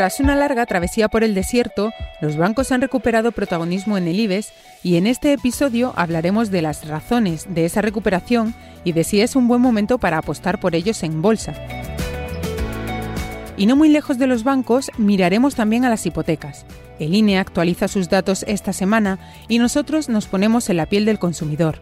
Tras una larga travesía por el desierto, los bancos han recuperado protagonismo en el IBEX y en este episodio hablaremos de las razones de esa recuperación y de si es un buen momento para apostar por ellos en bolsa. Y no muy lejos de los bancos, miraremos también a las hipotecas. El INE actualiza sus datos esta semana y nosotros nos ponemos en la piel del consumidor.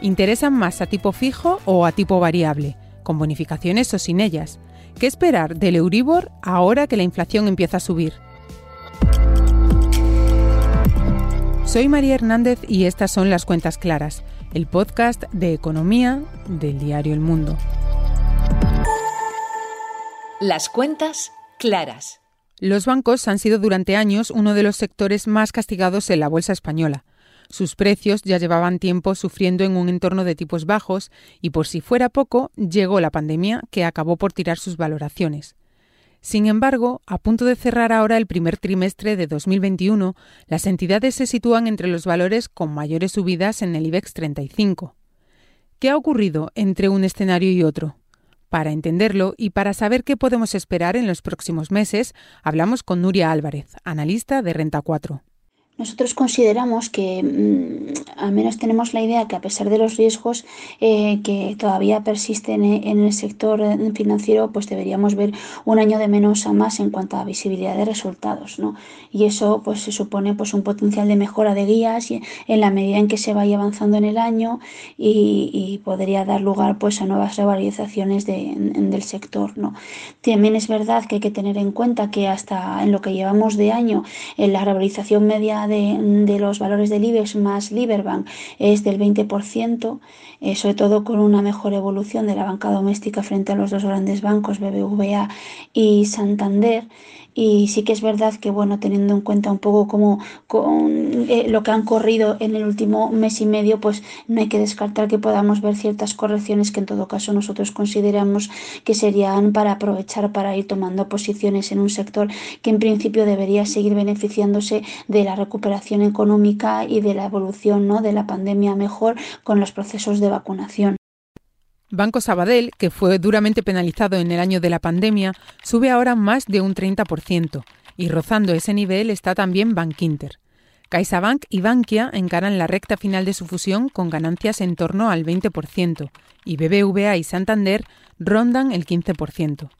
¿Interesan más a tipo fijo o a tipo variable? ¿Con bonificaciones o sin ellas? ¿Qué esperar del Euribor ahora que la inflación empieza a subir? Soy María Hernández y estas son las cuentas claras, el podcast de economía del diario El Mundo. Las cuentas claras. Los bancos han sido durante años uno de los sectores más castigados en la bolsa española. Sus precios ya llevaban tiempo sufriendo en un entorno de tipos bajos y por si fuera poco, llegó la pandemia que acabó por tirar sus valoraciones. Sin embargo, a punto de cerrar ahora el primer trimestre de 2021, las entidades se sitúan entre los valores con mayores subidas en el IBEX 35. ¿Qué ha ocurrido entre un escenario y otro? Para entenderlo y para saber qué podemos esperar en los próximos meses, hablamos con Nuria Álvarez, analista de Renta 4. Nosotros consideramos que mm, al menos tenemos la idea que a pesar de los riesgos eh, que todavía persisten en el sector eh, financiero, pues deberíamos ver un año de menos a más en cuanto a visibilidad de resultados, ¿no? Y eso pues se supone pues un potencial de mejora de guías en la medida en que se vaya avanzando en el año y, podría dar lugar pues a nuevas revalorizaciones del sector, ¿no? También es verdad que hay que tener en cuenta que hasta en lo que llevamos de año en la revalorización media de, los valores del IBEX más Liberbank es del 20%, eh, sobre todo con una mejor evolución de la banca doméstica frente a los dos grandes bancos, BBVA y Santander. Y sí que es verdad que, bueno, teniendo en cuenta un poco como con, eh, lo que han corrido en el último mes y medio, pues no hay que descartar que podamos ver ciertas correcciones que en todo caso nosotros consideramos que serían para aprovechar para ir tomando posiciones en un sector que en principio debería seguir beneficiándose de la recuperación económica y de la evolución ¿no? de la pandemia mejor con los procesos de vacunación. Banco Sabadell, que fue duramente penalizado en el año de la pandemia, sube ahora más de un 30%, y rozando ese nivel está también Bankinter. CaixaBank y Bankia encaran la recta final de su fusión con ganancias en torno al 20%, y BBVA y Santander rondan el 15%.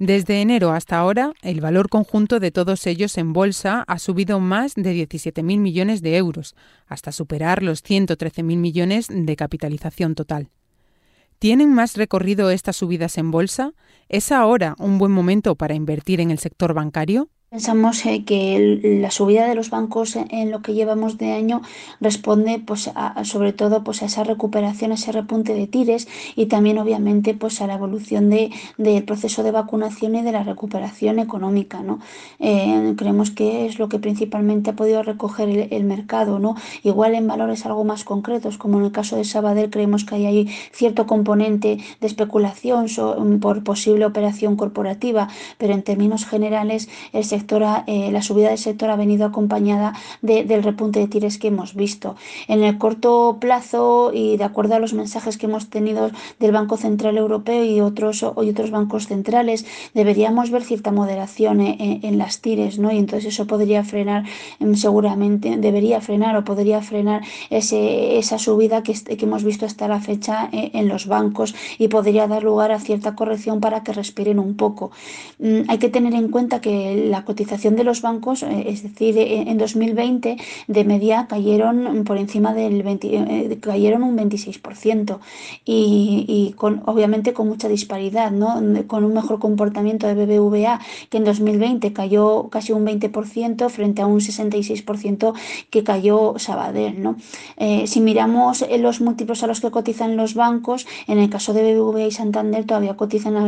Desde enero hasta ahora, el valor conjunto de todos ellos en bolsa ha subido más de 17.000 millones de euros, hasta superar los 113.000 millones de capitalización total. ¿Tienen más recorrido estas subidas en bolsa? ¿Es ahora un buen momento para invertir en el sector bancario? Pensamos eh, que la subida de los bancos en lo que llevamos de año responde pues a, sobre todo pues a esa recuperación, a ese repunte de tires y también obviamente pues a la evolución de, del proceso de vacunación y de la recuperación económica. ¿no? Eh, creemos que es lo que principalmente ha podido recoger el, mercado. ¿no? Igual en valores algo más concretos, como en el caso de Sabadell, creemos que hay ahí cierto componente de especulación por posible operación corporativa, pero en términos generales el sector eh, la subida del sector ha venido acompañada del repunte de tires que hemos visto. En el corto plazo y de acuerdo a los mensajes que hemos tenido del Banco Central Europeo y otros, y otros bancos centrales, deberíamos ver cierta moderación eh, en, las tires, ¿no? Y entonces eso podría frenar, em, seguramente, debería frenar o podría frenar esa subida que, hemos visto hasta la fecha eh, en los bancos y podría dar lugar a cierta corrección para que respiren un poco. Mm, hay que tener en cuenta que la cotización de los bancos, eh, es decir, eh, en 2020 de media cayeron por encima del 20, eh, cayeron un 26% y, y, con obviamente con mucha disparidad, ¿no? con un mejor comportamiento de BBVA que en 2020 cayó casi un 20% frente a un 66% que cayó Sabadell. ¿no? si miramos los múltiplos a los que cotizan los bancos, en el caso de BBVA y Santander todavía cotizan a,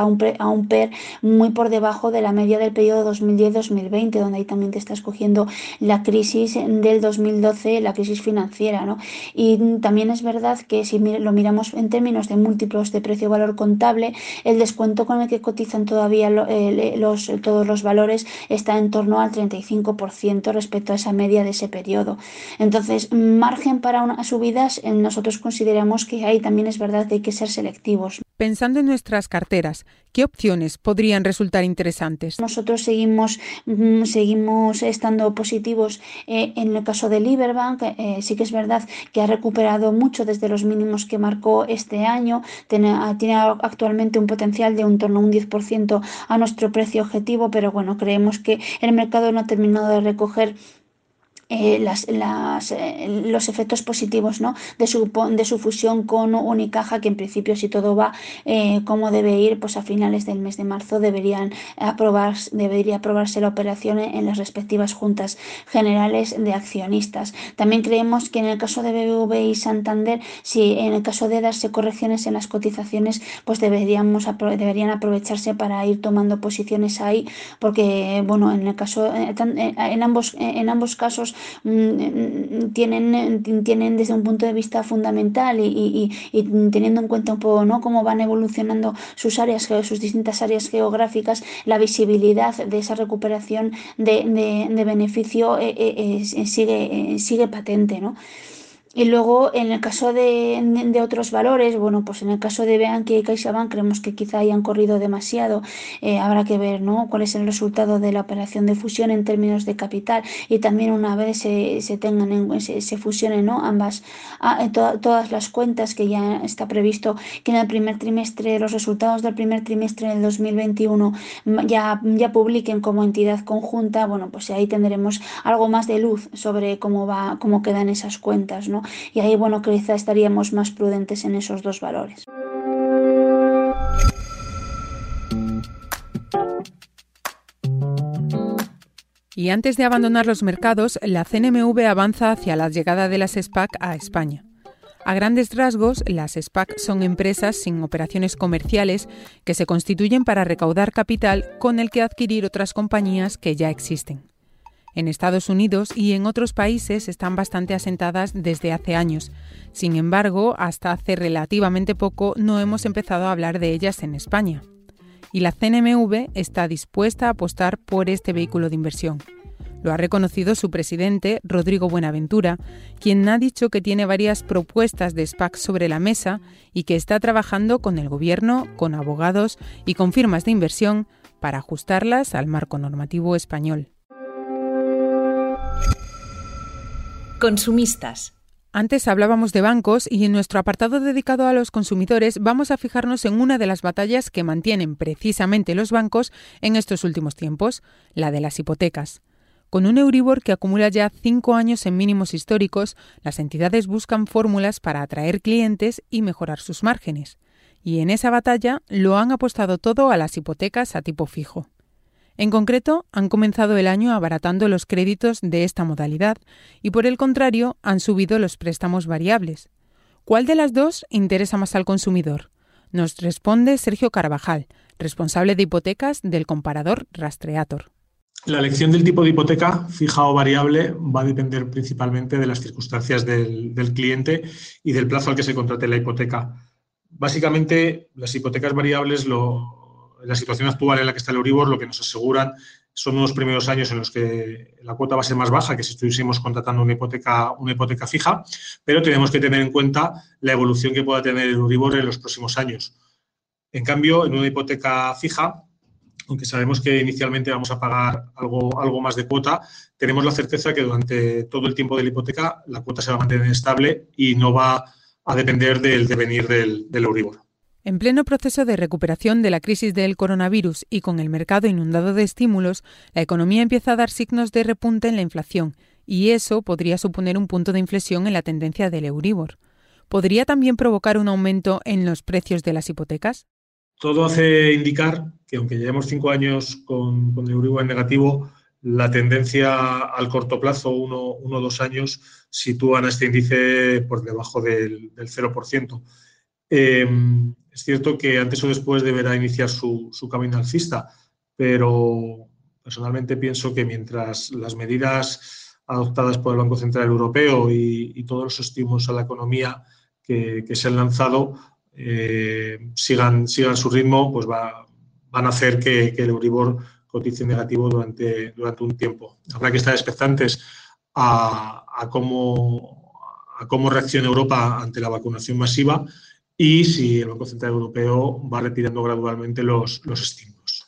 a, un, a un PER muy por debajo de la media del periodo 2010-2020, donde ahí también te estás cogiendo la crisis del 2012, la crisis financiera. ¿no? Y también es verdad que si lo miramos en términos de múltiplos de precio-valor contable, el descuento con el que cotizan todavía los, todos los valores está en torno al 35% respecto a esa media de ese periodo. Entonces, margen para unas subidas, nosotros consideramos que ahí también es verdad que hay que ser selectivos. Pensando en nuestras carteras, ¿qué opciones podrían resultar interesantes? Nosotros seguimos, mm, seguimos estando positivos eh, en el caso de Liberbank. Eh, sí que es verdad que ha recuperado mucho desde los mínimos que marcó este año. Tiene, tiene actualmente un potencial de un torno a un 10% a nuestro precio objetivo, pero bueno, creemos que el mercado no ha terminado de recoger eh, las, las, eh, los efectos positivos ¿no? de, su, de su fusión con Unicaja, que en principio si todo va eh, como debe ir, pues a finales del mes de marzo deberían aprobar, debería aprobarse la operación en las respectivas juntas generales de accionistas. También creemos que en el caso de BBV y Santander, si en el caso de darse correcciones en las cotizaciones, pues deberíamos deberían aprovecharse para ir tomando posiciones ahí, porque bueno, en el caso en ambos en ambos casos Mm, tienen, tienen desde un punto de vista fundamental y, teniendo en cuenta un poco ¿no? cómo van evolucionando sus áreas, sus distintas áreas geográficas, la visibilidad de esa recuperación de, beneficio eh, eh, eh, sigue, sigue patente. ¿no? Y luego, en el caso de, de, otros valores, bueno, pues en el caso de Beanque y CaixaBank creemos que quizá hayan corrido demasiado. Eh, habrá que ver, ¿no? Cuál es el resultado de la operación de fusión en términos de capital y también una vez se, se tengan, en, se, se, fusionen, ¿no? Ambas, a, to, todas las cuentas que ya está previsto que en el primer trimestre, los resultados del primer trimestre del 2021 ya, ya publiquen como entidad conjunta, bueno, pues ahí tendremos algo más de luz sobre cómo va, cómo quedan esas cuentas, ¿no? Y ahí, bueno, quizá estaríamos más prudentes en esos dos valores. Y antes de abandonar los mercados, la CNMV avanza hacia la llegada de las SPAC a España. A grandes rasgos, las SPAC son empresas sin operaciones comerciales que se constituyen para recaudar capital con el que adquirir otras compañías que ya existen. En Estados Unidos y en otros países están bastante asentadas desde hace años. Sin embargo, hasta hace relativamente poco no hemos empezado a hablar de ellas en España. Y la CNMV está dispuesta a apostar por este vehículo de inversión. Lo ha reconocido su presidente, Rodrigo Buenaventura, quien ha dicho que tiene varias propuestas de SPAC sobre la mesa y que está trabajando con el Gobierno, con abogados y con firmas de inversión para ajustarlas al marco normativo español. Consumistas. Antes hablábamos de bancos y en nuestro apartado dedicado a los consumidores vamos a fijarnos en una de las batallas que mantienen precisamente los bancos en estos últimos tiempos, la de las hipotecas. Con un Euribor que acumula ya cinco años en mínimos históricos, las entidades buscan fórmulas para atraer clientes y mejorar sus márgenes. Y en esa batalla lo han apostado todo a las hipotecas a tipo fijo. En concreto, han comenzado el año abaratando los créditos de esta modalidad y por el contrario han subido los préstamos variables. ¿Cuál de las dos interesa más al consumidor? Nos responde Sergio Carvajal, responsable de hipotecas del comparador Rastreator. La elección del tipo de hipoteca fija o variable va a depender principalmente de las circunstancias del, del cliente y del plazo al que se contrate la hipoteca. Básicamente, las hipotecas variables lo, la situación actual en la que está el Euribor, lo que nos aseguran son unos primeros años en los que la cuota va a ser más baja que si estuviésemos contratando una hipoteca, una hipoteca fija, pero tenemos que tener en cuenta la evolución que pueda tener el Euribor en los próximos años. En cambio, en una hipoteca fija, aunque sabemos que inicialmente vamos a pagar algo, algo más de cuota, tenemos la certeza que durante todo el tiempo de la hipoteca la cuota se va a mantener estable y no va a depender del devenir del, del. En pleno proceso de recuperación de la crisis del coronavirus y con el mercado inundado de estímulos, la economía empieza a dar signos de repunte en la inflación, y eso podría suponer un punto de inflexión en la tendencia del Euribor. ¿Podría también provocar un aumento en los precios de las hipotecas? Todo hace indicar que, aunque llevemos cinco años con, el Euribor en negativo, la tendencia al corto plazo, uno o dos años, sitúan a este índice por debajo del, del 0%. Es cierto que antes o después deberá iniciar su, camino alcista, pero personalmente pienso que mientras las medidas adoptadas por el Banco Central Europeo y, todos los estímulos a la economía que, se han lanzado eh, sigan, sigan su ritmo, pues van a hacer que, el Euribor cotice negativo durante, durante un tiempo. Habrá que estar expectantes a, cómo, a cómo reacciona Europa ante la vacunación masiva y si el Banco Central Europeo va retirando gradualmente los, los estímulos.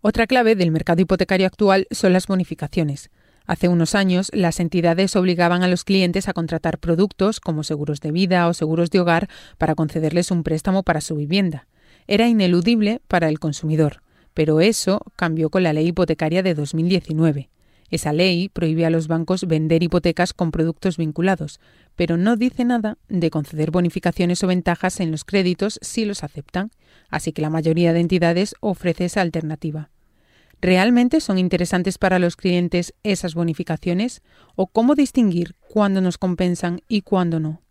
Otra clave del mercado hipotecario actual son las bonificaciones. Hace unos años, las entidades obligaban a los clientes a contratar productos como seguros de vida o seguros de hogar para concederles un préstamo para su vivienda. Era ineludible para el consumidor, pero eso cambió con la ley hipotecaria de 2019. Esa ley prohíbe a los bancos vender hipotecas con productos vinculados, pero no dice nada de conceder bonificaciones o ventajas en los créditos si los aceptan, así que la mayoría de entidades ofrece esa alternativa. ¿Realmente son interesantes para los clientes esas bonificaciones? ¿O cómo distinguir cuándo nos compensan y cuándo no?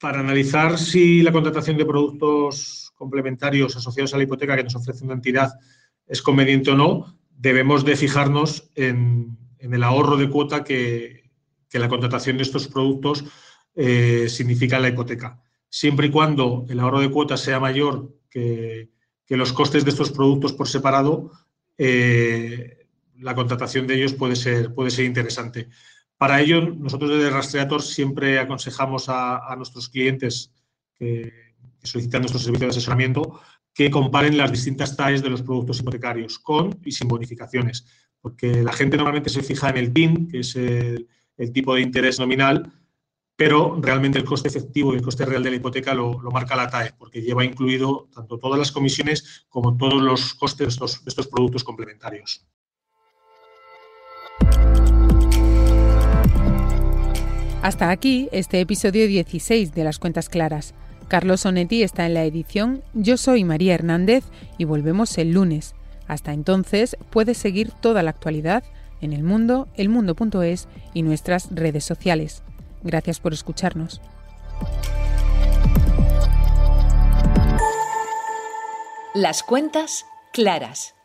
Para analizar si la contratación de productos complementarios asociados a la hipoteca que nos ofrece una entidad es conveniente o no, debemos de fijarnos en, el ahorro de cuota que, la contratación de estos productos eh, significa en la hipoteca. Siempre y cuando el ahorro de cuota sea mayor que, que los costes de estos productos por separado, eh, la contratación de ellos puede ser, interesante. Para ello, nosotros desde Rastreator siempre aconsejamos a, nuestros clientes que, solicitan nuestro servicio de asesoramiento que comparen las distintas TAEs de los productos hipotecarios con y sin bonificaciones, porque la gente normalmente se fija en el TIN, que es el, tipo de interés nominal, pero realmente el coste efectivo y el coste real de la hipoteca lo, marca la TAE, porque lleva incluido tanto todas las comisiones como todos los costes de estos productos complementarios. Hasta aquí este episodio 16 de Las Cuentas Claras. Carlos Sonetti está en la edición, yo soy María Hernández y volvemos el lunes. Hasta entonces puedes seguir toda la actualidad en el mundo, elmundo.es y nuestras redes sociales. Gracias por escucharnos. Las cuentas claras.